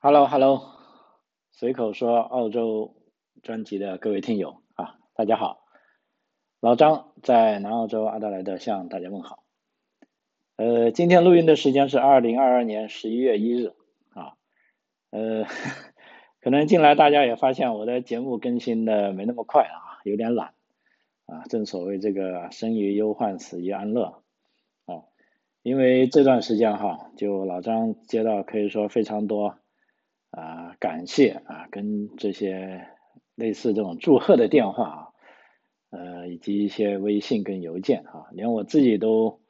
Hello，Hello，随口说澳洲专辑的各位听友啊，大家好，老张在南澳洲阿德莱德向大家问好。呃，今天录音的时间是二零二二年十一月一日啊，呃，可能进来大家也发现我的节目更新的没那么快啊，有点懒啊，正所谓这个生于忧患，死于安乐啊，因为这段时间哈，就老张接到可以说非常多。啊，感谢啊，跟这些类似这种祝贺的电话啊，呃，以及一些微信跟邮件啊，连我自己都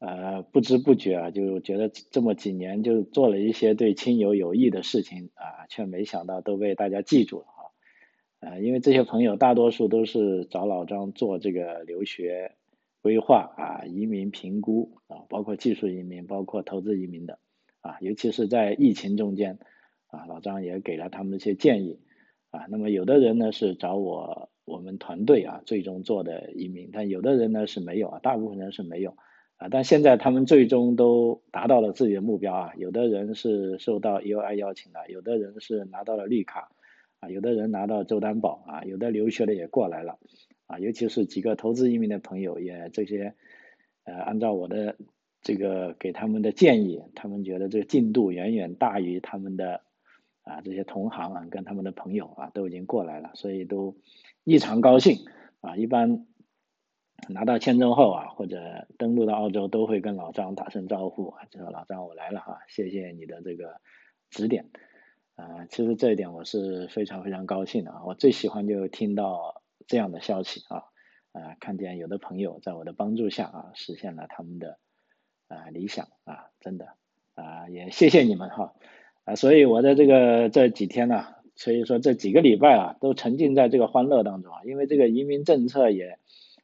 呃不知不觉啊，就觉得这么几年就做了一些对亲友有益的事情啊，却没想到都被大家记住了啊，呃，因为这些朋友大多数都是找老张做这个留学规划啊、移民评估啊，包括技术移民、包括投资移民的啊，尤其是在疫情中间。啊，老张也给了他们一些建议啊。那么有的人呢是找我我们团队啊最终做的移民，但有的人呢是没有啊，大部分人是没有啊。但现在他们最终都达到了自己的目标啊。有的人是受到 UI 邀请的，有的人是拿到了绿卡啊，有的人拿到州担保啊，有的留学的也过来了啊。尤其是几个投资移民的朋友也这些呃按照我的这个给他们的建议，他们觉得这个进度远远大于他们的。啊，这些同行啊，跟他们的朋友啊，都已经过来了，所以都异常高兴啊。一般拿到签证后啊，或者登陆到澳洲，都会跟老张打声招呼，就说老张我来了哈，谢谢你的这个指点啊。其实这一点我是非常非常高兴的啊，我最喜欢就听到这样的消息啊，啊，看见有的朋友在我的帮助下啊，实现了他们的啊理想啊，真的啊，也谢谢你们哈。啊所以我在这个这几天呢，所以说这几个礼拜啊，都沉浸在这个欢乐当中啊，因为这个移民政策也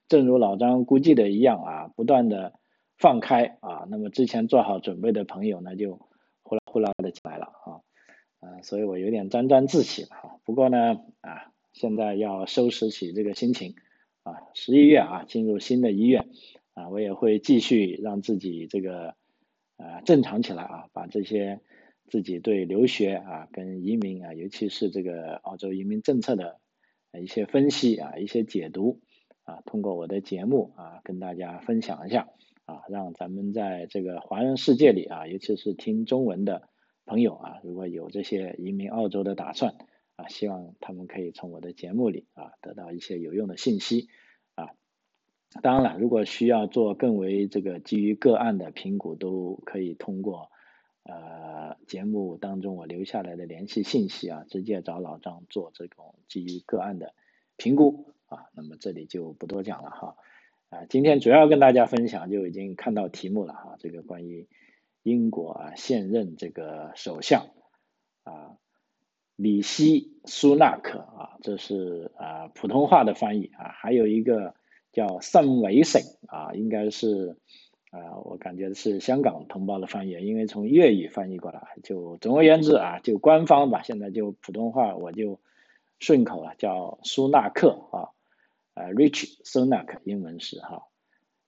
正如老张估计的一样啊，不断的放开啊，那么之前做好准备的朋友呢，就呼啦呼啦的起来了啊，啊，所以我有点沾沾自喜了哈。不过呢，啊，现在要收拾起这个心情啊，十一月啊，进入新的一月啊，我也会继续让自己这个呃正常起来啊，把这些。自己对留学啊、跟移民啊，尤其是这个澳洲移民政策的一些分析啊、一些解读啊，通过我的节目啊，跟大家分享一下啊，让咱们在这个华人世界里啊，尤其是听中文的朋友啊，如果有这些移民澳洲的打算啊，希望他们可以从我的节目里啊，得到一些有用的信息啊。当然了，如果需要做更为这个基于个案的评估，都可以通过。呃，节目当中我留下来的联系信息啊，直接找老张做这种基于个案的评估啊。那么这里就不多讲了哈。啊，今天主要跟大家分享就已经看到题目了哈，这个关于英国啊现任这个首相啊，里希苏纳克啊，这是啊普通话的翻译啊，还有一个叫圣维森啊，应该是。啊，我感觉是香港同胞的翻译，因为从粤语翻译过来，就总而言之啊，就官方吧，现在就普通话我就顺口了，叫苏纳克啊，呃，Rich Sunak，英文是哈，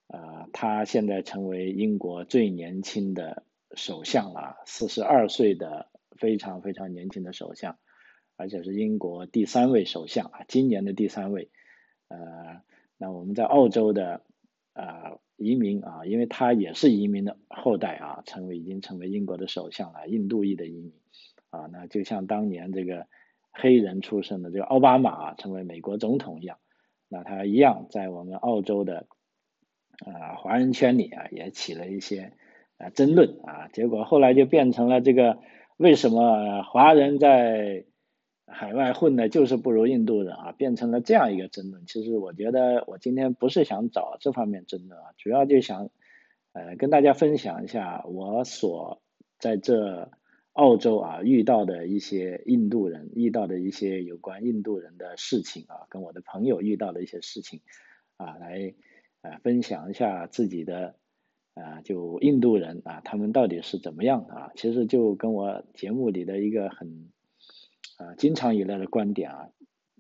呃，他现在成为英国最年轻的首相了，四十二岁的非常非常年轻的首相，而且是英国第三位首相啊，今年的第三位，呃，那我们在澳洲的啊。移民啊，因为他也是移民的后代啊，成为已经成为英国的首相了，印度裔的移民啊，那就像当年这个黑人出身的这个奥巴马成为美国总统一样，那他一样在我们澳洲的啊华人圈里啊也起了一些啊争论啊，结果后来就变成了这个为什么华人在。海外混的就是不如印度人啊，变成了这样一个争论。其实我觉得我今天不是想找这方面争论啊，主要就想呃跟大家分享一下我所在这澳洲啊遇到的一些印度人遇到的一些有关印度人的事情啊，跟我的朋友遇到的一些事情啊，来呃分享一下自己的啊就印度人啊他们到底是怎么样的啊？其实就跟我节目里的一个很。啊，经常以来的观点啊，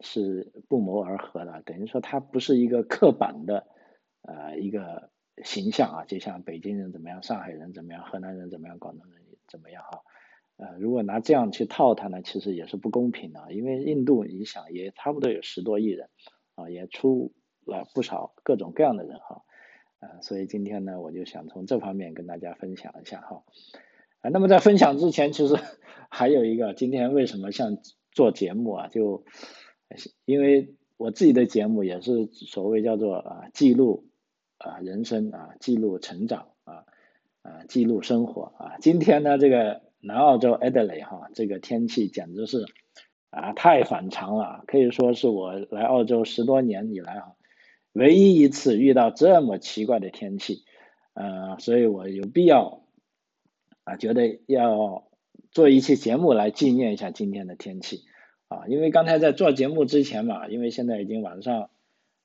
是不谋而合的。等于说，它不是一个刻板的呃一个形象啊，就像北京人怎么样，上海人怎么样，河南人怎么样，广东人怎么样哈。呃，如果拿这样去套它呢，其实也是不公平的，因为印度你想也差不多有十多亿人，啊，也出了不少各种各样的人哈，啊，所以今天呢，我就想从这方面跟大家分享一下哈，那么在分享之前，其实 还有一个，今天为什么像做节目啊，就因为我自己的节目也是所谓叫做啊记录啊人生啊记录成长啊啊记录生活啊，今天呢这个。南澳洲 Adelaide 哈，这个天气简直是啊太反常了，可以说是我来澳洲十多年以来哈，唯一一次遇到这么奇怪的天气，呃，所以我有必要啊觉得要做一期节目来纪念一下今天的天气啊，因为刚才在做节目之前嘛，因为现在已经晚上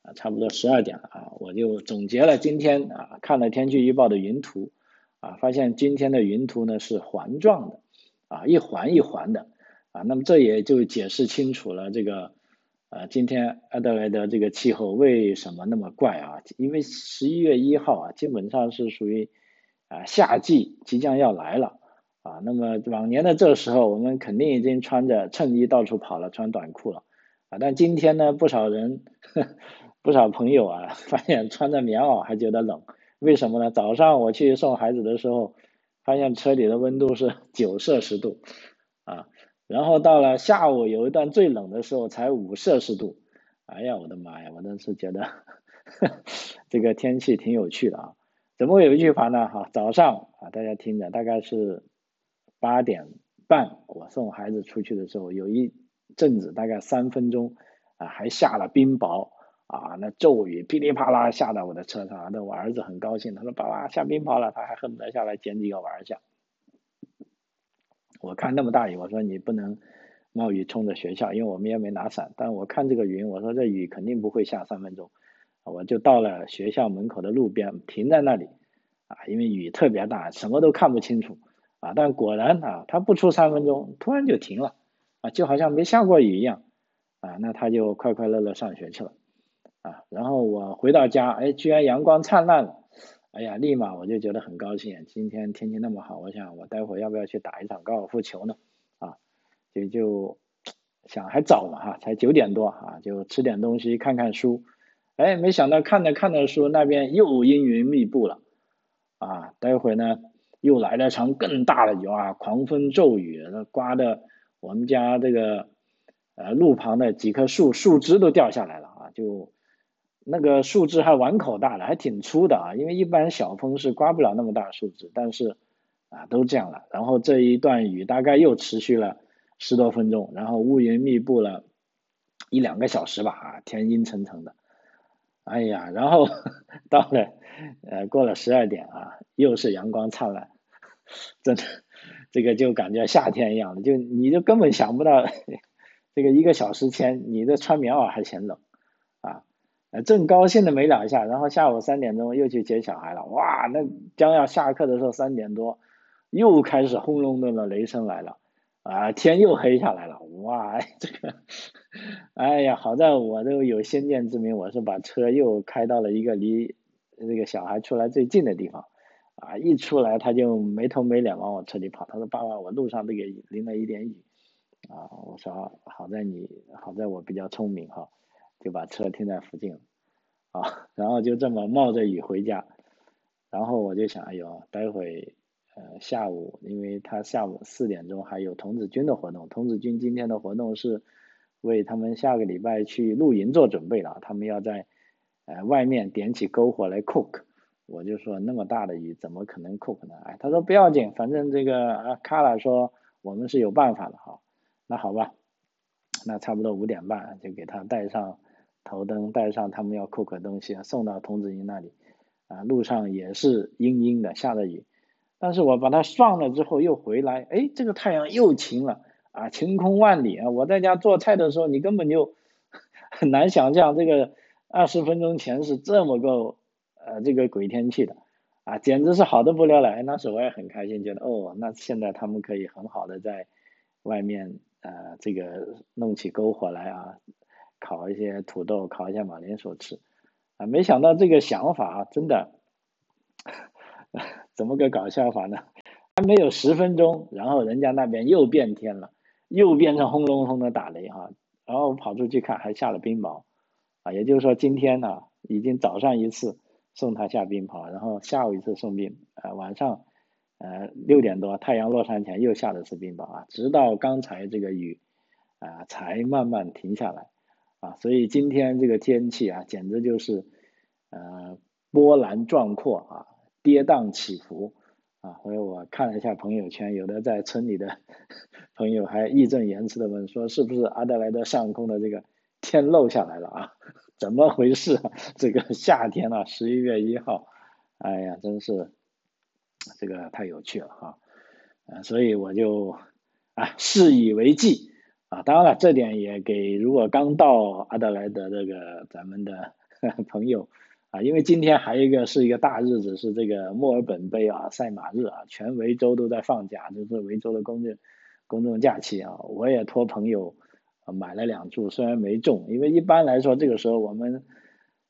啊差不多十二点了啊，我就总结了今天啊看了天气预报的云图。啊，发现今天的云图呢是环状的，啊，一环一环的，啊，那么这也就解释清楚了这个，呃，今天阿德莱德这个气候为什么那么怪啊？因为十一月一号啊，基本上是属于啊夏季即将要来了，啊，那么往年的这时候我们肯定已经穿着衬衣到处跑了，穿短裤了，啊，但今天呢，不少人，不少朋友啊，发现穿着棉袄还觉得冷。为什么呢？早上我去送孩子的时候，发现车里的温度是 九摄氏度，啊，然后到了下午有一段最冷的时候才五摄氏度，哎呀，我的妈呀！我当时觉得 这个天气挺有趣的啊。怎么有一句话呢？哈，早上啊，大家听着，大概是八点半，我送孩子出去的时候，有一阵子大概三分钟啊，还下了冰雹。啊，那骤雨噼里啪啦下到我的车上，那我儿子很高兴，他说：“爸爸下冰雹了。”他还恨不得下来捡几个玩一下。我看那么大雨，我说你不能冒雨冲着学校，因为我们也没拿伞。但我看这个云，我说这雨肯定不会下三分钟，我就到了学校门口的路边，停在那里啊，因为雨特别大，什么都看不清楚啊。但果然啊，他不出三分钟，突然就停了啊，就好像没下过雨一样啊。那他就快快乐乐上学去了。啊，然后我回到家，哎，居然阳光灿烂了，哎呀，立马我就觉得很高兴。今天天气那么好，我想我待会要不要去打一场高尔夫球呢？啊，就就 想还早嘛哈，才九点多啊，就吃点东西，看看书。哎，没想到看着看着说，那边又阴云密布了。啊，待会呢又来了场更大的雨啊，狂风骤雨，那刮的我们家这个呃路旁的几棵树树枝都掉下来了啊，就。那个树枝还碗口大的，还挺粗的啊！因为一般小风是刮不了那么大树枝，但是啊都这样了。然后这一段雨大概又持续了十多分钟，然后乌云密布了一两个小时吧啊，天阴沉沉的。哎呀，然后到了呃过了十二点啊，又是阳光灿烂，真的这个就感觉夏天一样的，就你就根本想不到这个一个小时前你的穿棉袄还嫌冷啊。正高兴的没两下，然后下午三点钟又去接小孩了。哇，那将要下课的时候三点多，又开始轰隆隆的雷声来了，啊，天又黑下来了。哇，这个，哎呀，好在我都有先见之明，我是把车又开到了一个离那个小孩出来最近的地方。啊，一出来他就没头没脸往我车里跑，他说：“爸爸，我路上都给淋了一点雨。”啊，我说：“好在你好在我比较聪明哈。”就把车停在附近，啊，然后就这么冒着雨回家，然后我就想，哎呦，待会呃下午，因为他下午四点钟还有童子军的活动，童子军今天的活动是为他们下个礼拜去露营做准备了，他们要在呃外面点起篝火来 cook，我就说那么大的雨怎么可能 cook 呢？哎，他说不要紧，反正这个啊卡拉说我们是有办法的哈，那好吧，那差不多五点半就给他带上。头灯带上，他们要 cook 的东西送到童子营那里，啊，路上也是阴阴的，下着雨，但是我把它放了之后又回来，哎，这个太阳又晴了，啊，晴空万里啊！我在家做菜的时候，你根本就很难想象这个二十分钟前是这么个呃这个鬼天气的，啊，简直是好的不了了。哎，那时候我也很开心，觉得哦，那现在他们可以很好的在外面呃这个弄起篝火来啊。烤一些土豆，烤一下马铃薯吃，啊，没想到这个想法啊，真的，怎么个搞笑法呢？还没有十分钟，然后人家那边又变天了，又变成轰隆轰的打雷哈，然后跑出去看，还下了冰雹，啊，也就是说今天呢，已经早上一次送他下冰雹，然后下午一次送冰，呃，晚上呃六点多太阳落山前又下了次冰雹啊，直到刚才这个雨啊才慢慢停下来，啊，所以今天这个天气啊，简直就是呃波澜壮阔啊，跌宕起伏。啊，所以我看了一下朋友圈，有的在村里的 朋友还义正言辞的问说，是不是阿德莱德上空的这个天漏下来了啊？怎么回事？这个夏天啊，十一月一号，哎呀，真是这个太有趣了哈。啊，所以我就啊，视以为记啊。当然了，这点也给如果刚到阿德莱德这个咱们的 朋友。啊，因为今天还有一个是一个大日子，是这个墨尔本杯啊，赛马日啊，全维州都在放假，就是维州的公众公众假期啊。我也托朋友买了两注，虽然没中，因为一般来说这个时候我们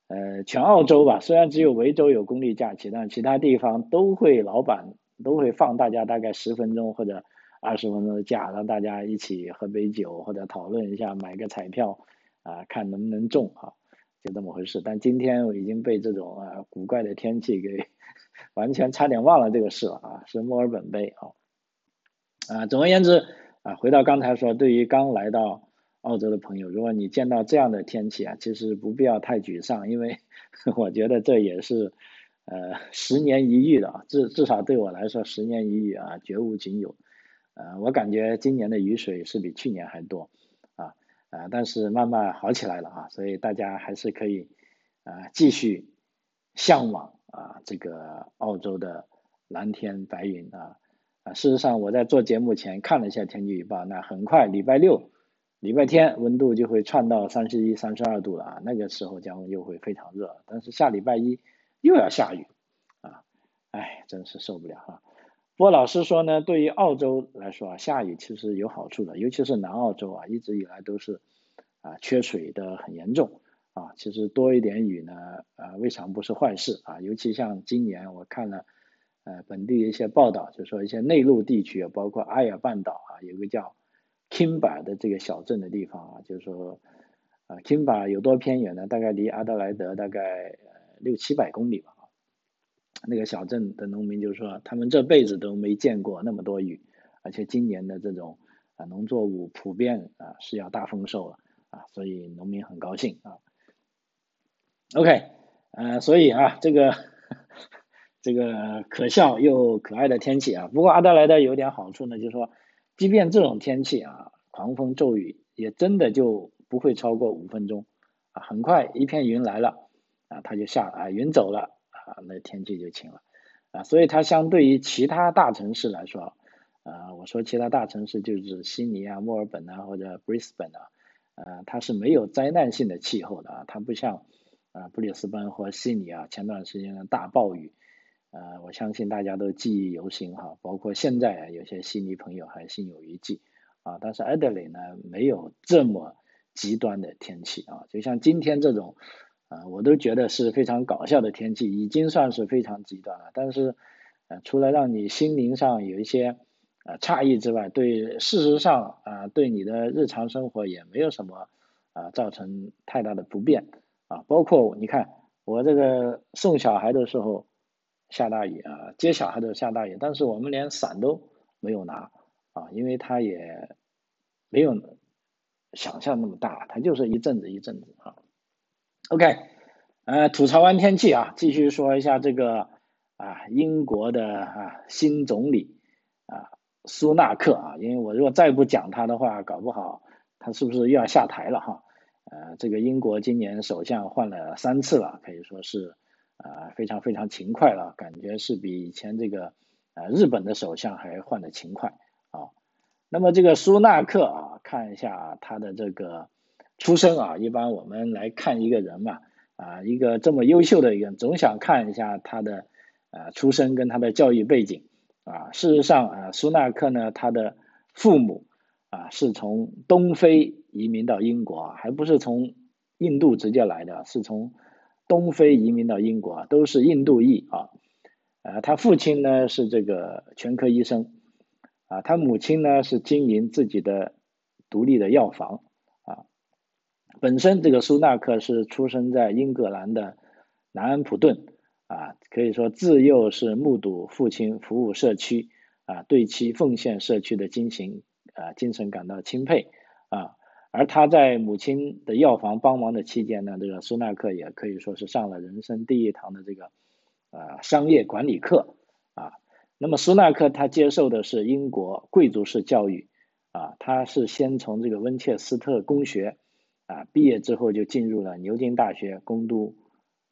呃全澳洲吧，虽然只有维州有公立假期，但其他地方都会老板都会放大家大概十分钟或者二十分钟的假，让大家一起喝杯酒或者讨论一下，买个彩票啊，看能不能中啊。就这么回事，但今天我已经被这种啊古怪的天气给 完全差点忘了这个事了啊，是墨尔本杯啊啊，总而言之啊，回到刚才说，对于刚来到澳洲的朋友，如果你见到这样的天气啊，其实不必要太沮丧，因为 我觉得这也是呃十年一遇的啊，至至少对我来说十年一遇啊，绝无仅有，呃，我感觉今年的雨水是比去年还多。啊，但是慢慢好起来了啊，所以大家还是可以啊继续向往啊这个澳洲的蓝天白云啊啊，事实上我在做节目前看了一下天气预报，那很快礼拜六、礼拜天温度就会窜到三十一、三十二度了啊，那个时候将又会非常热，但是下礼拜一又要下雨啊，哎，真是受不了哈。不过老师说呢，对于澳洲来说啊，下雨其实有好处的，尤其是南澳洲啊，一直以来都是啊缺水的很严重啊。其实多一点雨呢，啊未尝不是坏事啊。尤其像今年我看了呃本地一些报道，就说一些内陆地区，包括阿尔半岛啊，有个叫 Kimba 的这个小镇的地方啊，就是说啊 Kimba 有多偏远呢？大概离阿德莱德大概六七百公里吧。那个小镇的农民就说，他们这辈子都没见过那么多雨，而且今年的这种啊农作物普遍啊是要大丰收了啊，所以农民很高兴啊。OK，呃，所以啊这个这个可笑又可爱的天气啊，不过阿德莱德有点好处呢，就是说，即便这种天气啊，狂风骤雨也真的就不会超过五分钟啊，很快一片云来了啊，它就下了啊，云走了。啊，那天气就晴了，啊，所以它相对于其他大城市来说，啊，我说其他大城市就是悉尼啊、墨尔本啊或者 Brisbane 啊，呃，它是没有灾难性的气候的啊，它不像啊布里斯班或悉尼啊前段时间的大暴雨，呃，我相信大家都记忆犹新哈，包括现在啊有些悉尼朋友还心有余悸啊，但是 Adelaide 呢没有这么极端的天气啊，就像今天这种。啊，我都觉得是非常搞笑的天气，已经算是非常极端了。但是，呃，除了让你心灵上有一些呃诧异之外，对事实上啊，对你的日常生活也没有什么啊造成太大的不便啊。包括你看，我这个送小孩的时候下大雨啊，接小孩的下大雨，但是我们连伞都没有拿啊，因为它也没有想象那么大，它就是一阵子一阵子啊。OK，呃，吐槽完天气啊，继续说一下这个啊，英国的啊新总理啊苏纳克啊，因为我如果再不讲他的话，搞不好他是不是又要下台了哈？呃，这个英国今年首相换了三次了，可以说是啊非常非常勤快了，感觉是比以前这个呃日本的首相还换的勤快啊。那么这个苏纳克啊，看一下他的这个。出身啊，一般我们来看一个人嘛，啊，一个这么优秀的人，总想看一下他的呃出身跟他的教育背景啊。事实上啊，苏纳克呢，他的父母啊是从东非移民到英国，还不是从印度直接来的，是从东非移民到英国，都是印度裔啊。啊，他父亲呢是这个全科医生，啊，他母亲呢是经营自己的独立的药房，本身这个苏纳克是出生在英格兰的南安普顿，啊，可以说自幼是目睹父亲服务社区，啊，对其奉献社区的精神，啊，精神感到钦佩，啊，而他在母亲的药房帮忙的期间呢，这个苏纳克也可以说是上了人生第一堂的这个。啊，商业管理课啊，那么苏纳克他接受的是英国贵族式教育啊，他是先从这个温切斯特公学啊毕业之后就进入了牛津大学攻读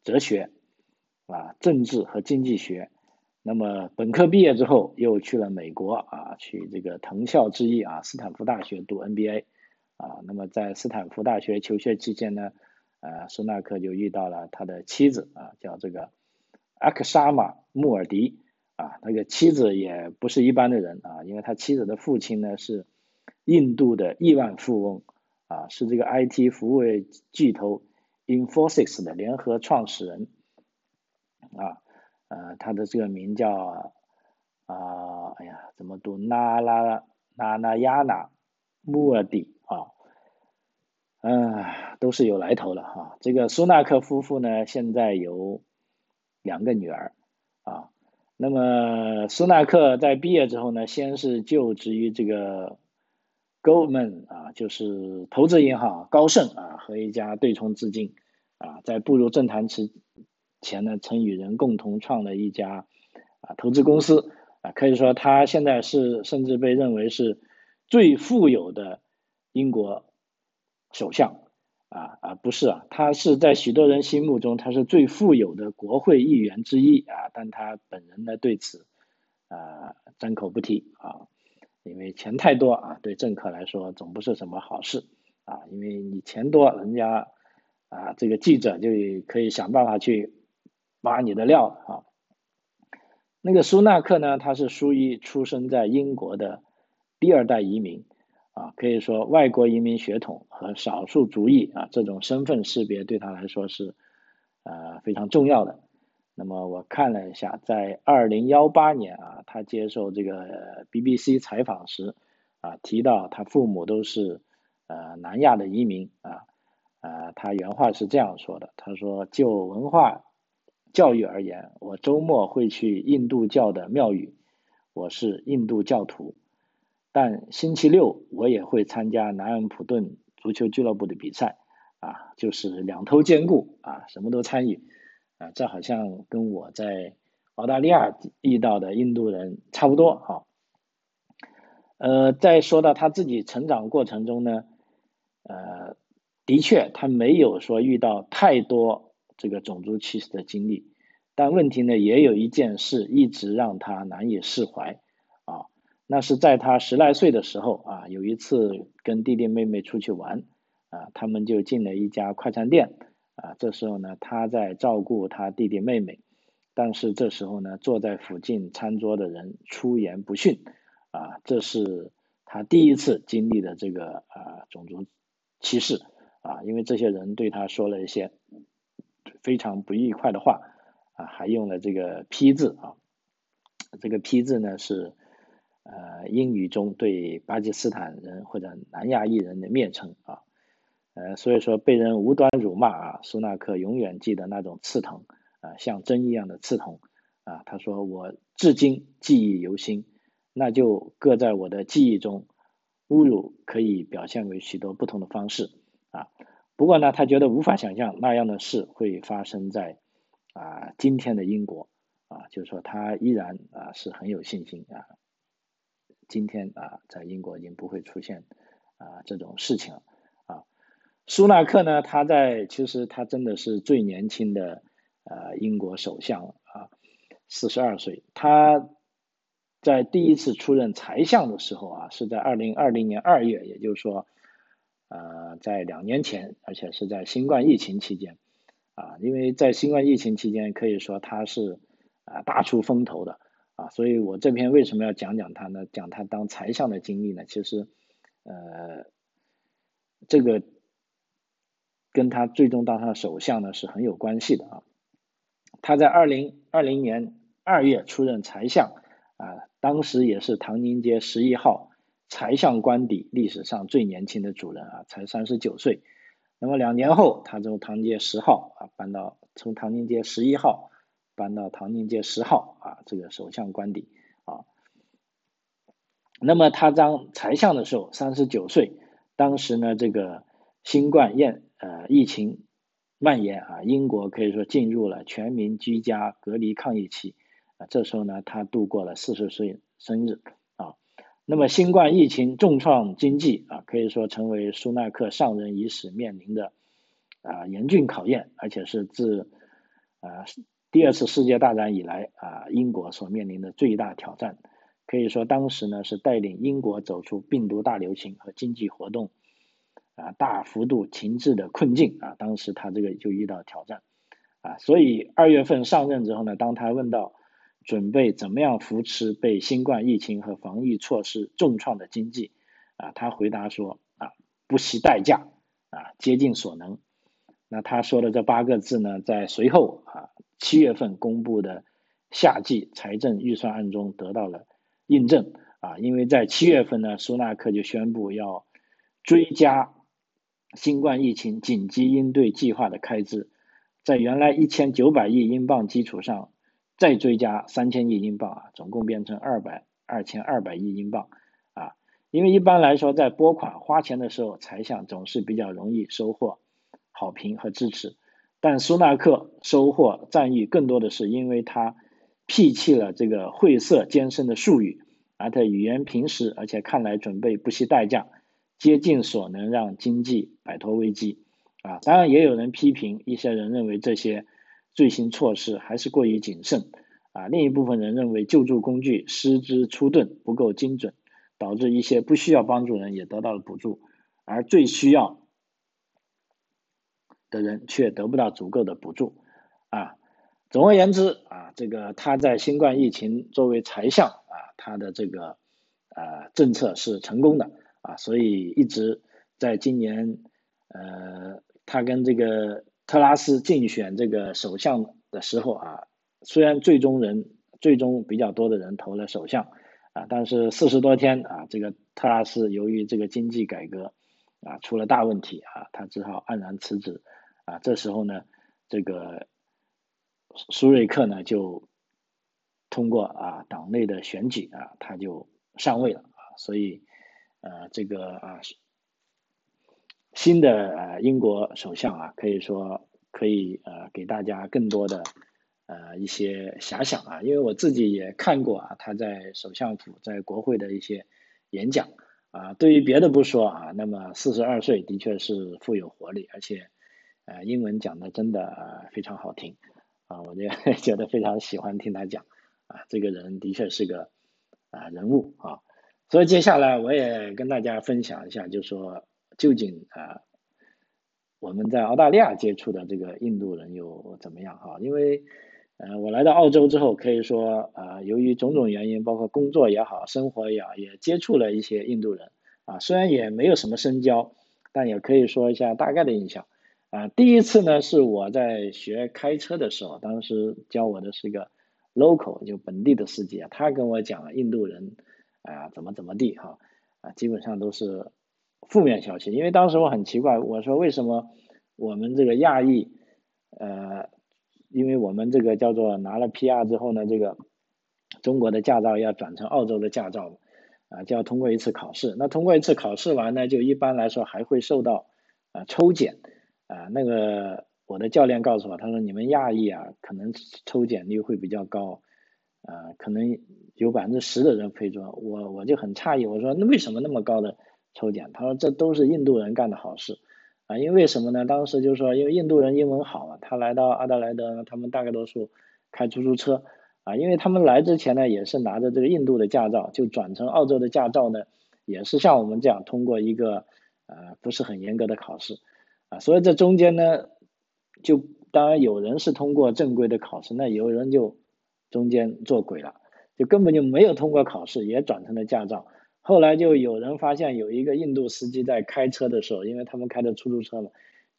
哲学啊政治和经济学，那么本科毕业之后又去了美国啊去这个藤校之一啊斯坦福大学读 NBA 啊，那么在斯坦福大学求学期间呢，呃苏纳克就遇到了他的妻子啊叫这个。阿克沙马穆尔迪啊，那个妻子也不是一般的人啊，因为他妻子的父亲呢是印度的亿万富翁啊，是这个 IT 服务巨头 Infosys 的联合创始人啊，呃，他的这个名叫啊，哎呀，怎么读？纳拉纳纳亚纳穆尔迪啊，嗯，都是有来头了哈。这个苏纳克夫妇呢，现在有。两个女儿，啊，那么苏纳克在毕业之后呢，先是就职于这个 Goldman 啊，就是投资银行高盛啊，和一家对冲资金啊，在步入政坛之前呢，曾与人共同创了一家啊投资公司啊，可以说他现在是甚至被认为是最富有的英国首相。啊啊不是啊，他是在许多人心目中他是最富有的国会议员之一啊，但他本人呢对此啊张口不提啊，因为钱太多啊，对政客来说总不是什么好事啊，因为你钱多，人家啊这个记者就可以想办法去挖你的料啊。那个苏纳克呢，他是属于出生在英国的第二代移民。啊，可以说外国移民血统和少数族裔啊，这种身份识别对他来说是呃非常重要的。那么我看了一下，在二零幺八年啊，他接受这个 BBC 采访时啊，提到他父母都是呃南亚的移民啊，呃，他原话是这样说的：他说，就文化教育而言，我周末会去印度教的庙宇，我是印度教徒。但星期六我也会参加南安普顿足球俱乐部的比赛，啊，就是两头兼顾啊，什么都参与，啊，这好像跟我在澳大利亚遇到的印度人差不多哈。呃，再说到他自己成长过程中呢，呃，的确他没有说遇到太多这个种族歧视的经历，但问题呢，也有一件事一直让他难以释怀啊。那是在他十来岁的时候啊，有一次跟弟弟妹妹出去玩啊，他们就进了一家快餐店啊。这时候呢，他在照顾他弟弟妹妹，但是这时候呢，坐在附近餐桌的人出言不逊啊，这是他第一次经历的这个啊种族歧视啊，因为这些人对他说了一些非常不愉快的话啊，还用了这个批字啊，这个批字呢是。呃，英语中对巴基斯坦人或者南亚裔人的蔑称啊，呃，所以说被人无端辱骂啊，苏纳克永远记得那种刺疼啊，像针一样的刺痛啊。他说我至今记忆犹新，那就搁在我的记忆中。侮辱可以表现为许多不同的方式啊，不过呢，他觉得无法想象那样的事会发生在啊今天的英国啊，就是说他依然啊是很有信心啊。今天啊，在英国已经不会出现啊这种事情了。苏纳克呢，他在其实他真的是最年轻的呃英国首相啊，四十二岁。他在第一次出任财相的时候啊，是在二零二零年二月，也就是说呃在两年前，而且是在新冠疫情期间啊，因为在新冠疫情期间，可以说他是啊大出风头的。啊，所以我这篇为什么要讲讲他呢？讲他当财相的经历呢？其实，呃，这个跟他最终当上首相呢是很有关系的啊。他在二零二零年二月出任财相啊，当时也是唐宁街十一号财相官邸历史上最年轻的主人啊，才三十九岁。那么两年后，他从唐宁街十号啊搬到从唐宁街十一号搬到唐宁街十号啊这个首相官邸啊。那么他当财相的时候三十九岁，当时呢这个新冠疫呃疫情蔓延啊，英国可以说进入了全民居家隔离抗疫期啊，这时候呢他度过了四十岁生日啊。那么新冠疫情重创经济啊，可以说成为苏纳克上任伊始面临的啊严峻考验，而且是自啊第二次世界大战以来啊英国所面临的最大挑战。可以说，当时呢是带领英国走出病毒大流行和经济活动啊大幅度停滞的困境啊。当时他这个就遇到挑战啊，所以二月份上任之后呢，当他问到准备怎么样扶持被新冠疫情和防疫措施重创的经济啊，他回答说啊，不惜代价啊，竭尽所能。那他说的这八个字呢，在随后啊七月份公布的夏季财政预算案中得到了。印证啊，因为在七月份呢，苏纳克就宣布要追加新冠疫情紧急应对计划的开支，在原来一千九百亿英镑基础上再追加三千亿英镑啊，总共变成二百二千二百亿英镑啊。因为一般来说，在拨款花钱的时候，财相总是比较容易收获好评和支持，但苏纳克收获赞誉更多的是因为他。摒弃了这个晦涩艰深的术语，而他语言平实，而且看来准备不惜代价，竭尽所能让经济摆脱危机。啊，当然也有人批评，一些人认为这些最新措施还是过于谨慎。啊，另一部分人认为救助工具失之出盾，不够精准，导致一些不需要帮助人也得到了补助，而最需要的人却得不到足够的补助。啊。总而言之啊，这个他在新冠疫情作为财相啊，他的这个呃政策是成功的啊，所以一直在今年呃他跟这个特拉斯竞选这个首相的时候啊，虽然最终人最终比较多的人投了首相啊，但是四十多天啊，这个特拉斯由于这个经济改革啊出了大问题啊，他只好黯然辞职啊，这时候呢这个。苏瑞克呢，就通过啊党内的选举啊，他就上位了啊，所以呃这个啊新的呃英国首相啊，可以说可以呃给大家更多的呃一些遐想啊，因为我自己也看过啊他在首相府在国会的一些演讲啊，对于别的不说啊，那么四十二岁的确是富有活力，而且呃英文讲的真的非常好听。啊，我就 觉得非常喜欢听他讲，啊，这个人的确是个啊人物啊，所以接下来我也跟大家分享一下，就说究竟啊我们在澳大利亚接触的这个印度人又怎么样哈？因为呃我来到澳洲之后，可以说啊由于种种原因，包括工作也好，生活也好，也接触了一些印度人啊，虽然也没有什么深交，但也可以说一下大概的印象。啊，第一次呢是我在学开车的时候，当时教我的是一个 local 就本地的司机啊，他跟我讲印度人啊怎么怎么地哈，啊基本上都是负面消息，因为当时我很奇怪，我说为什么我们这个亚裔呃，因为我们这个叫做拿了 PR 之后呢，这个中国的驾照要转成澳洲的驾照啊就要通过一次考试，那通过一次考试完呢，就一般来说还会受到啊抽检。啊，那个我的教练告诉我，他说你们亚裔啊，可能抽检率会比较高，啊，可能有百分之十的人配中。我我就很诧异，我说那为什么那么高的抽检？他说这都是印度人干的好事，啊，因为什么呢？当时就是说因为印度人英文好啊，他来到阿德莱德，他们大概多数开出租车，啊，因为他们来之前呢也是拿着这个印度的驾照，就转成澳洲的驾照呢，也是像我们这样通过一个呃不是很严格的考试。啊，所以这中间呢，就当然有人是通过正规的考试，那有人就中间做鬼了，就根本就没有通过考试，也转成了驾照。后来就有人发现有一个印度司机在开车的时候，因为他们开的出租车嘛，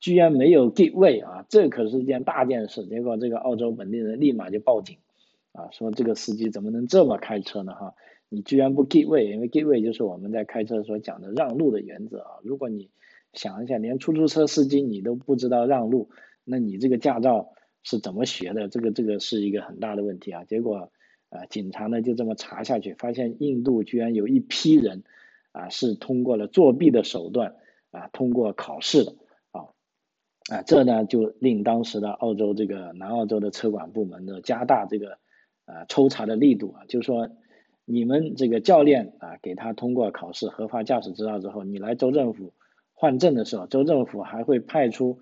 居然没有 give way 啊，这可是件大件事。结果这个澳洲本地人立马就报警，啊，说这个司机怎么能这么开车呢？哈，你居然不 give 位，因为 give 位就是我们在开车所讲的让路的原则啊。如果你想一下，连出租车司机你都不知道让路，那你这个驾照是怎么学的？这个这个是一个很大的问题啊。结果啊，警察呢就这么查下去，发现印度居然有一批人啊是通过了作弊的手段啊通过考试的。啊，这呢就令当时的澳洲这个南澳洲的车管部门呢加大这个啊抽查的力度啊，就是说你们这个教练啊给他通过考试合法驾驶执照之后，你来州政府换证的时候，州政府还会派出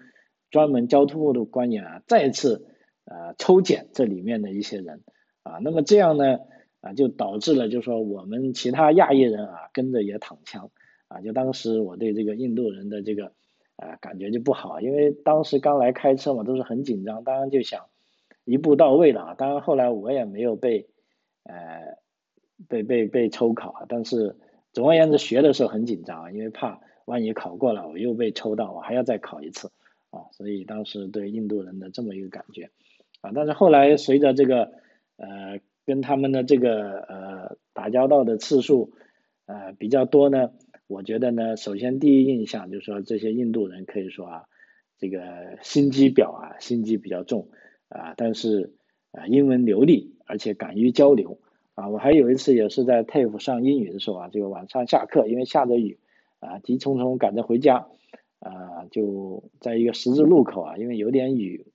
专门交通部的官员啊再次呃抽检这里面的一些人啊，那么这样呢啊就导致了就是说我们其他亚裔人啊跟着也躺枪啊，就当时我对这个印度人的这个。啊，感觉就不好，因为当时刚来开车嘛，都是很紧张，当然就想一步到位了啊。当然后来我也没有被呃被被被抽考啊，但是总而言之学的时候很紧张，因为怕万一考过了我又被抽到，我还要再考一次啊。所以当时对印度人的这么一个感觉啊，但是后来随着这个呃跟他们的这个呃打交道的次数呃比较多呢。我觉得呢，首先第一印象就是说，这些印度人可以说啊，这个心机婊啊，心机比较重啊，但是啊，英文流利，而且敢于交流啊。我还有一次也是在 TAFE 上英语的时候啊，这个晚上下课，因为下着雨啊，急匆匆赶着回家啊，就在一个十字路口啊，因为有点雨，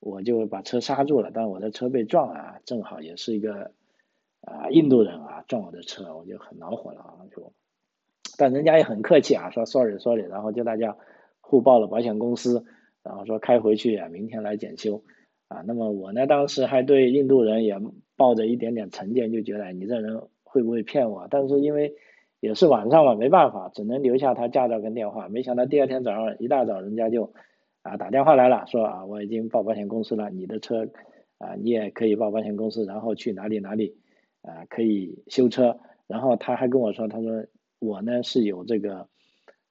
我就把车刹住了，但我的车被撞了，正好也是一个啊印度人啊撞我的车，我就很恼火了啊，就。但人家也很客气啊，说 sorry sorry，然后就大家互报了保险公司，然后说开回去啊，明天来检修啊。那么我呢，当时还对印度人也抱着一点点成见，就觉得你这人会不会骗我？但是因为也是晚上嘛，没办法，只能留下他驾照跟电话。没想到第二天早上一大早，人家就啊打电话来了，说啊我已经报保险公司了，你的车啊你也可以报保险公司，然后去哪里哪里啊可以修车。然后他还跟我说，他说。我呢是有这个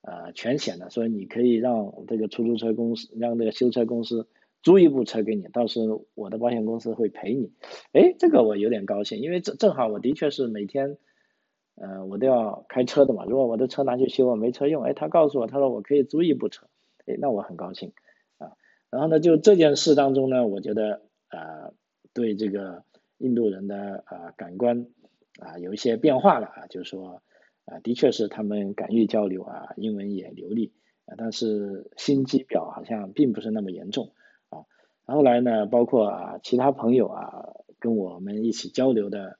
呃全险的，所以你可以让这个出租车公司让这个修车公司租一部车给你，到时我的保险公司会赔你。哎，这个我有点高兴，因为正正好我的确是每天呃我都要开车的嘛，如果我的车拿去修我没车用，哎，他告诉我他说我可以租一部车，哎，那我很高兴啊。然后呢，就这件事当中呢，我觉得呃对这个印度人的啊感官啊有一些变化了啊，就是说。啊，的确是他们敢于交流啊，英文也流利啊，但是心机婊好像并不是那么严重啊。后来呢，包括啊其他朋友啊跟我们一起交流的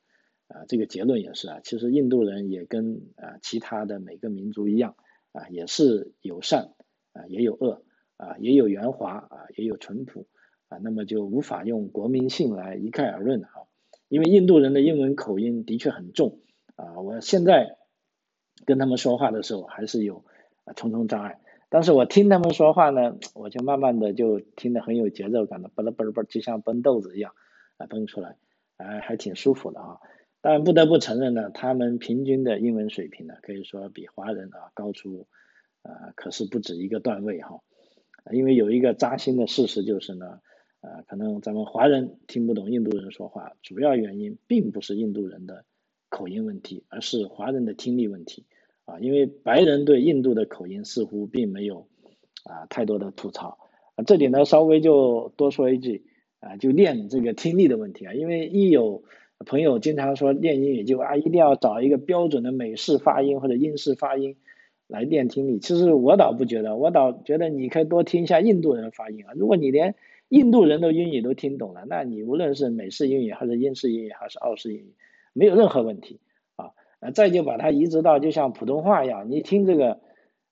啊，这个结论也是啊，其实印度人也跟啊其他的每个民族一样啊，也是有善啊，也有恶啊，也有圆滑啊，也有淳朴啊，那么就无法用国民性来一概而论啊，因为印度人的英文口音的确很重啊，我现在。跟他们说话的时候还是有啊重重障碍，但是我听他们说话呢，我就慢慢的就听得很有节奏感的，嘣嘣嘣，就像崩豆子一样啊崩出来，啊还挺舒服的啊。但不得不承认呢，他们平均的英文水平呢，可以说比华人啊高出啊可是不止一个段位哈。因为有一个扎心的事实就是呢，啊可能咱们华人听不懂印度人说话，主要原因并不是印度人的。口音问题，而是华人的听力问题啊，因为白人对印度的口音似乎并没有啊太多的吐槽啊，这里呢稍微就多说一句啊，就练这个听力的问题啊，因为一有朋友经常说练英语就啊一定要找一个标准的美式发音或者英式发音来练听力，其实我倒不觉得，我倒觉得你可以多听一下印度人发音啊，如果你连印度人的英语都听懂了，那你无论是美式英语还是英式英语还是澳式英语。没有任何问题啊，啊，再就把它移植到就像普通话一样，你听这个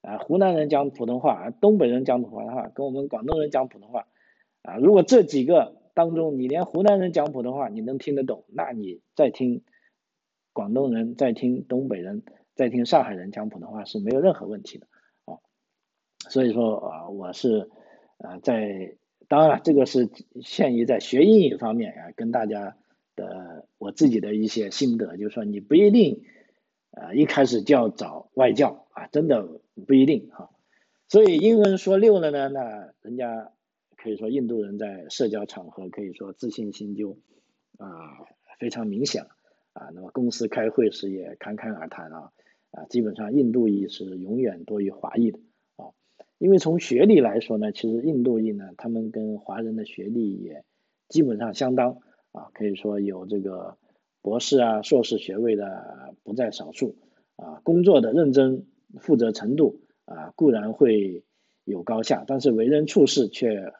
啊，湖南人讲普通话，东北人讲普通话，跟我们广东人讲普通话啊，如果这几个当中你连湖南人讲普通话你能听得懂，那你再听广东人、再听东北人、再听上海人讲普通话是没有任何问题的啊。所以说啊，我是啊在当然了，这个是限于在学英语方面啊，跟大家。的我自己的一些心得，就是说你不一定啊一开始就要找外教啊，真的不一定哈。所以英文说溜了呢，那人家可以说印度人在社交场合可以说自信心就啊非常明显了啊。那么公司开会时也侃侃而谈啊啊，基本上印度裔是永远多于华裔的啊。因为从学历来说呢，其实印度裔呢，他们跟华人的学历也基本上相当啊，可以说有这个博士啊、硕士学位的不在少数啊。工作的认真负责程度啊，固然会有高下，但是为人处事却。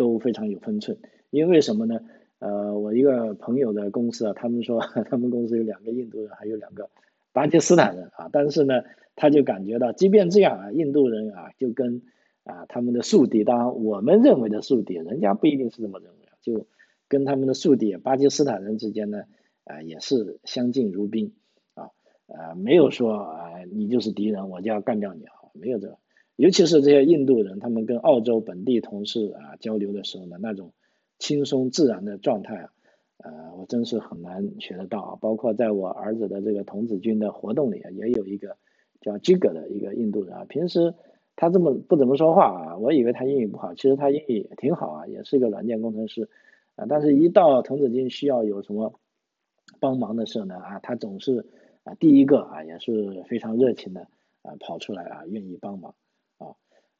都非常有分寸，因为什么呢？呃，我一个朋友的公司啊，他们说 他们公司有两个印度人，还有两个巴基斯坦人啊，但是呢，他就感觉到，即便这样啊，印度人啊，就跟啊他们的宿敌，当然我们认为的宿敌，人家不一定是这么认为啊，就跟他们的宿敌巴基斯坦人之间呢，啊也是相敬如宾啊，呃没有说啊你就是敌人，我就要干掉你啊，没有这个。尤其是这些印度人，他们跟澳洲本地同事啊交流的时候呢，那种轻松自然的状态啊，呃，我真是很难学得到啊。包括在我儿子的这个童子军的活动里啊，也有一个叫吉格的一个印度人啊，平时他这么不怎么说话啊，我以为他英语不好，其实他英语挺好啊，也是一个软件工程师啊。但是，一到童子军需要有什么帮忙的时候呢啊，他总是啊第一个啊，也是非常热情的啊跑出来啊，愿意帮忙。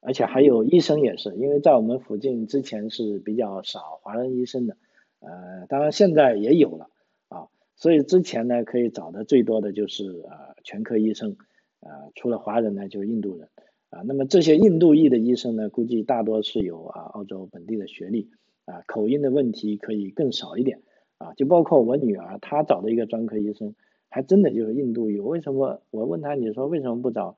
而且还有医生也是，因为在我们附近之前是比较少华人医生的，呃，当然现在也有了啊，所以之前呢可以找的最多的就是呃全科医生，啊，除了华人呢就是印度人，啊，那么这些印度裔的医生呢，估计大多是有啊澳洲本地的学历，啊，口音的问题可以更少一点，啊，就包括我女儿她找的一个专科医生，还真的就是印度裔，为什么我问她你说为什么不找？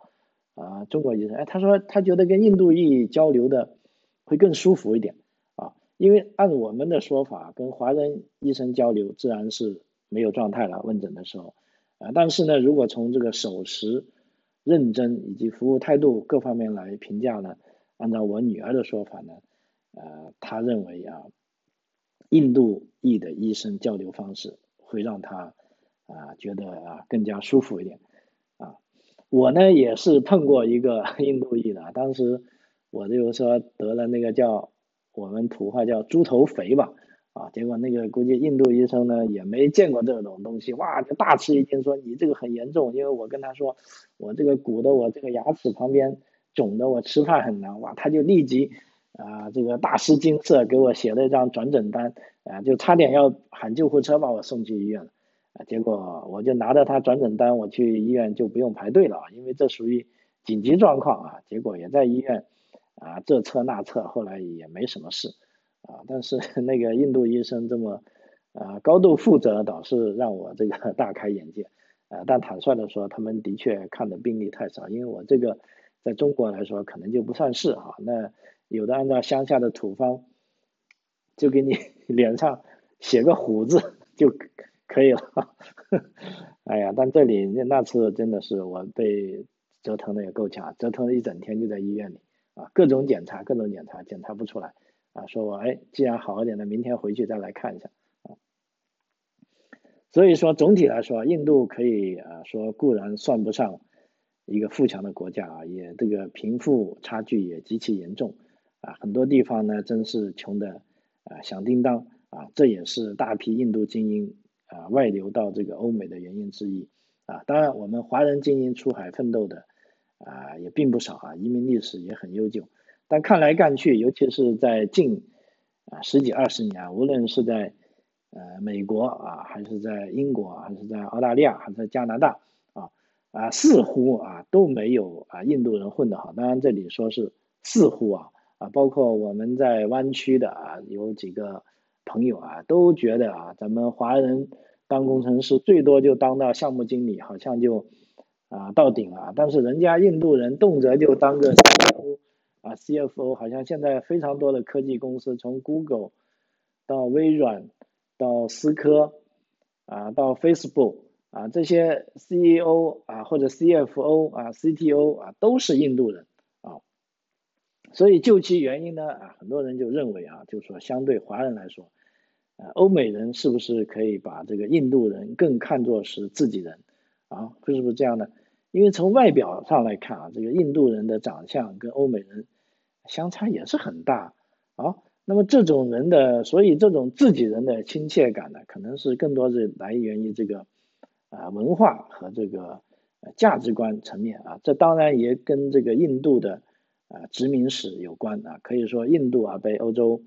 啊，中国医生，哎，他说他觉得跟印度裔交流的会更舒服一点啊，因为按我们的说法，跟华人医生交流自然是没有状态了，问诊的时候啊，但是呢，如果从这个守时、认真以及服务态度各方面来评价呢，按照我女儿的说法呢，呃，他认为啊，印度裔的医生交流方式会让他啊觉得啊更加舒服一点。我呢也是碰过一个 印度裔的，当时我就说得了那个叫我们土话叫猪头肥吧，啊，结果那个估计印度医生呢也没见过这种东西，哇，就大吃一惊，说你这个很严重，因为我跟他说我这个鼓的我这个牙齿旁边肿的我吃饭很难，哇，他就立即啊这个大失惊色，给我写了一张转诊单，啊，就差点要喊救护车把我送去医院了。啊，结果我就拿着他转诊单，我去医院就不用排队了，因为这属于紧急状况啊。结果也在医院啊这测那测，后来也没什么事啊。但是 那个印度医生这么啊高度负责，倒是让我这个 大开眼界啊。但坦率的说，他们的确看的病例太少，因为我这个在中国来说可能就不算是哈。那有的按照乡下的土方，就给你 脸上写个虎字就。可以了，哎呀，但这里那次真的是我被折腾的也够呛，折腾了一整天就在医院里啊，各种检查，各种检查，检查不出来啊，说我哎，既然好一点了，明天回去再来看一下啊。所以说总体来说，印度可以啊说固然算不上一个富强的国家啊，也这个贫富差距也极其严重啊，很多地方呢真是穷的啊响叮当啊，这也是大批印度精英。啊，外流到这个欧美的原因之一啊，当然我们华人精英出海奋斗的啊也并不少啊，移民历史也很悠久。但看来看去，尤其是在近啊十几二十年，无论是在呃美国啊，还是在英国，还是在澳大利亚，还是在加拿大啊啊，似乎啊都没有啊印度人混得好。当然这里说是似乎啊啊，包括我们在湾区的啊有几个。朋友啊，都觉得啊，咱们华人当工程师最多就当到项目经理，好像就啊到顶了。但是人家印度人动辄就当个 CFO 啊，CFO，好像现在非常多的科技公司，从 Google 到微软到思科啊，到 Facebook 啊，这些 CEO 啊或者 CFO 啊 CTO 啊都是印度人。所以就其原因呢啊，很多人就认为啊，就是说相对华人来说。呃，欧美人是不是可以把这个印度人更看作是自己人啊？是不是这样的？因为从外表上来看啊，这个印度人的长相跟欧美人相差也是很大啊。那么这种人的，所以这种自己人的亲切感呢，可能是更多是来源于这个啊文化和这个价值观层面啊。这当然也跟这个印度的啊殖民史有关啊。可以说印度啊被欧洲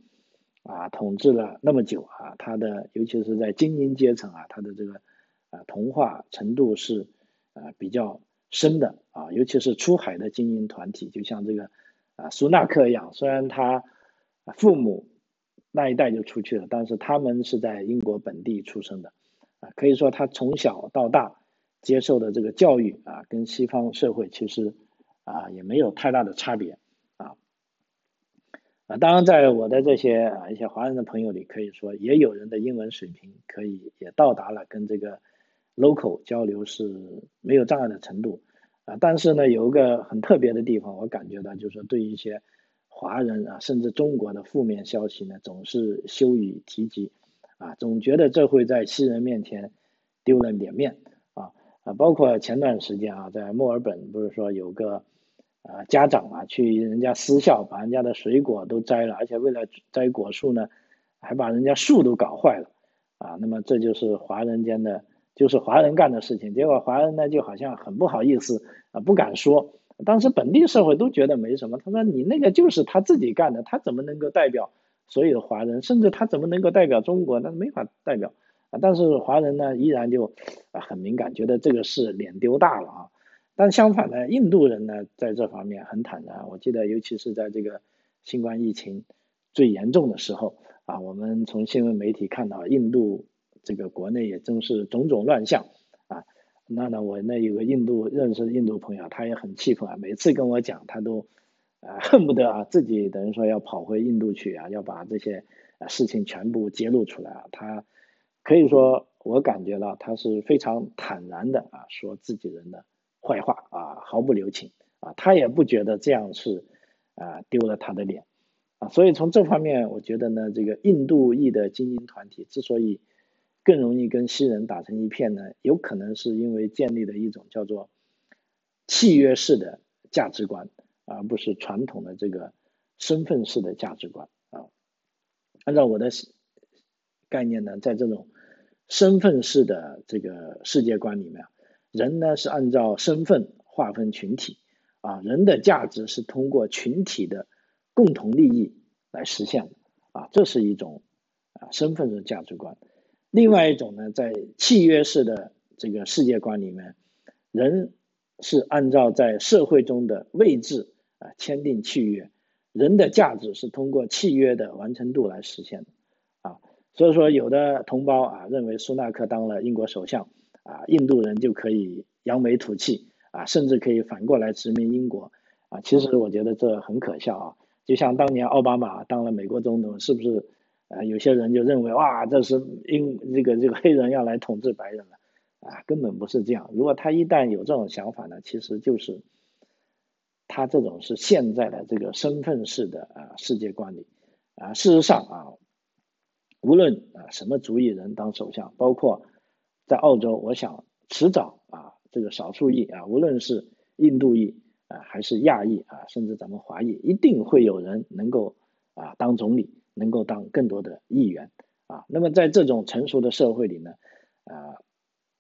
啊统治了那么久啊，它的尤其是在精英阶层啊，它的这个啊同化程度是啊比较深的啊，尤其是出海的精英团体，就像这个啊苏纳克一样，虽然他。父母那一代就出去了，但是他们是在英国本地出生的，啊，可以说他从小到大接受的这个教育啊，跟西方社会其实啊也没有太大的差别，啊，啊，当然在我的这些啊一些华人的朋友里，可以说也有人的英文水平可以也到达了跟这个 local 交流是没有障碍的程度，啊，但是呢有一个很特别的地方，我感觉到就是说对一些。华人啊，甚至中国的负面消息呢，总是羞于提及，啊，总觉得这会在西人面前丢了脸面，啊啊，包括前段时间啊，在墨尔本不是说有个啊家长啊去人家私校把人家的水果都摘了，而且为了摘果树呢，还把人家树都搞坏了，啊，那么这就是华人间的，就是华人干的事情，结果华人呢就好像很不好意思啊，不敢说。当时本地社会都觉得没什么，他说你那个就是他自己干的，他怎么能够代表所有的华人，甚至他怎么能够代表中国？那没法代表啊。但是华人呢，依然就啊很敏感，觉得这个事脸丢大了啊。但相反呢，印度人呢在这方面很坦然。我记得，尤其是在这个新冠疫情最严重的时候啊，我们从新闻媒体看到印度这个国内也正是种种乱象啊。那呢，我那有个印度认识的印度朋友，他也很气愤啊，每次跟我讲，他都啊恨不得啊自己等于说要跑回印度去啊，要把这些事情全部揭露出来啊。他可以说，我感觉到他是非常坦然的啊，说自己人的坏话啊，毫不留情啊，他也不觉得这样是啊丢了他的脸啊。所以从这方面，我觉得呢，这个印度裔的精英团体之所以。更容易跟西人打成一片呢，有可能是因为建立了一种叫做契约式的价值观，而不是传统的这个身份式的价值观啊。按照我的概念呢，在这种身份式的这个世界观里面，人呢是按照身份划分群体啊，人的价值是通过群体的共同利益来实现的啊，这是一种啊身份的价值观。另外一种呢，在契约式的这个世界观里面，人是按照在社会中的位置啊签订契约，人的价值是通过契约的完成度来实现的啊。所以说，有的同胞啊认为苏纳克当了英国首相啊，印度人就可以扬眉吐气啊，甚至可以反过来殖民英国啊。其实我觉得这很可笑啊，就像当年奥巴马当了美国总统，是不是？啊，有些人就认为哇，这是英这个这个黑人要来统治白人了，啊，根本不是这样。如果他一旦有这种想法呢，其实就是他这种是现在的这个身份式的啊世界观里啊。事实上啊，无论啊什么族裔人当首相，包括在澳洲，我想迟早啊这个少数裔啊，无论是印度裔啊还是亚裔啊，甚至咱们华裔，一定会有人能够啊当总理。能够当更多的议员啊，那么在这种成熟的社会里呢，啊，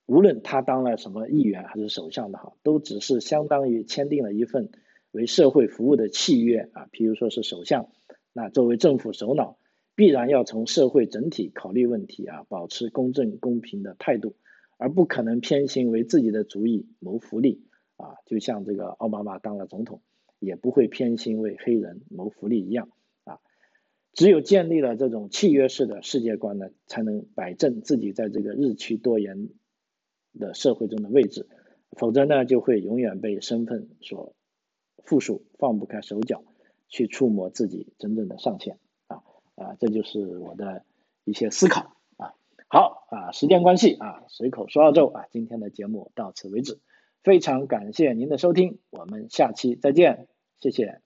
无论他当了什么议员还是首相的好，都只是相当于签订了一份为社会服务的契约啊。譬如说是首相，那作为政府首脑，必然要从社会整体考虑问题啊，保持公正公平的态度，而不可能偏心为自己的主意谋福利啊。就像这个奥巴马当了总统，也不会偏心为黑人谋福利一样啊。只有建立了这种契约式的世界观呢，才能摆正自己在这个日趋多元的社会中的位置，否则呢，就会永远被身份所缚束，放不开手脚去触摸自己真正的上限啊！这就是我的一些思考啊。好啊，时间关系啊，随口说澳洲啊，今天的节目到此为止，非常感谢您的收听，我们下期再见，谢谢。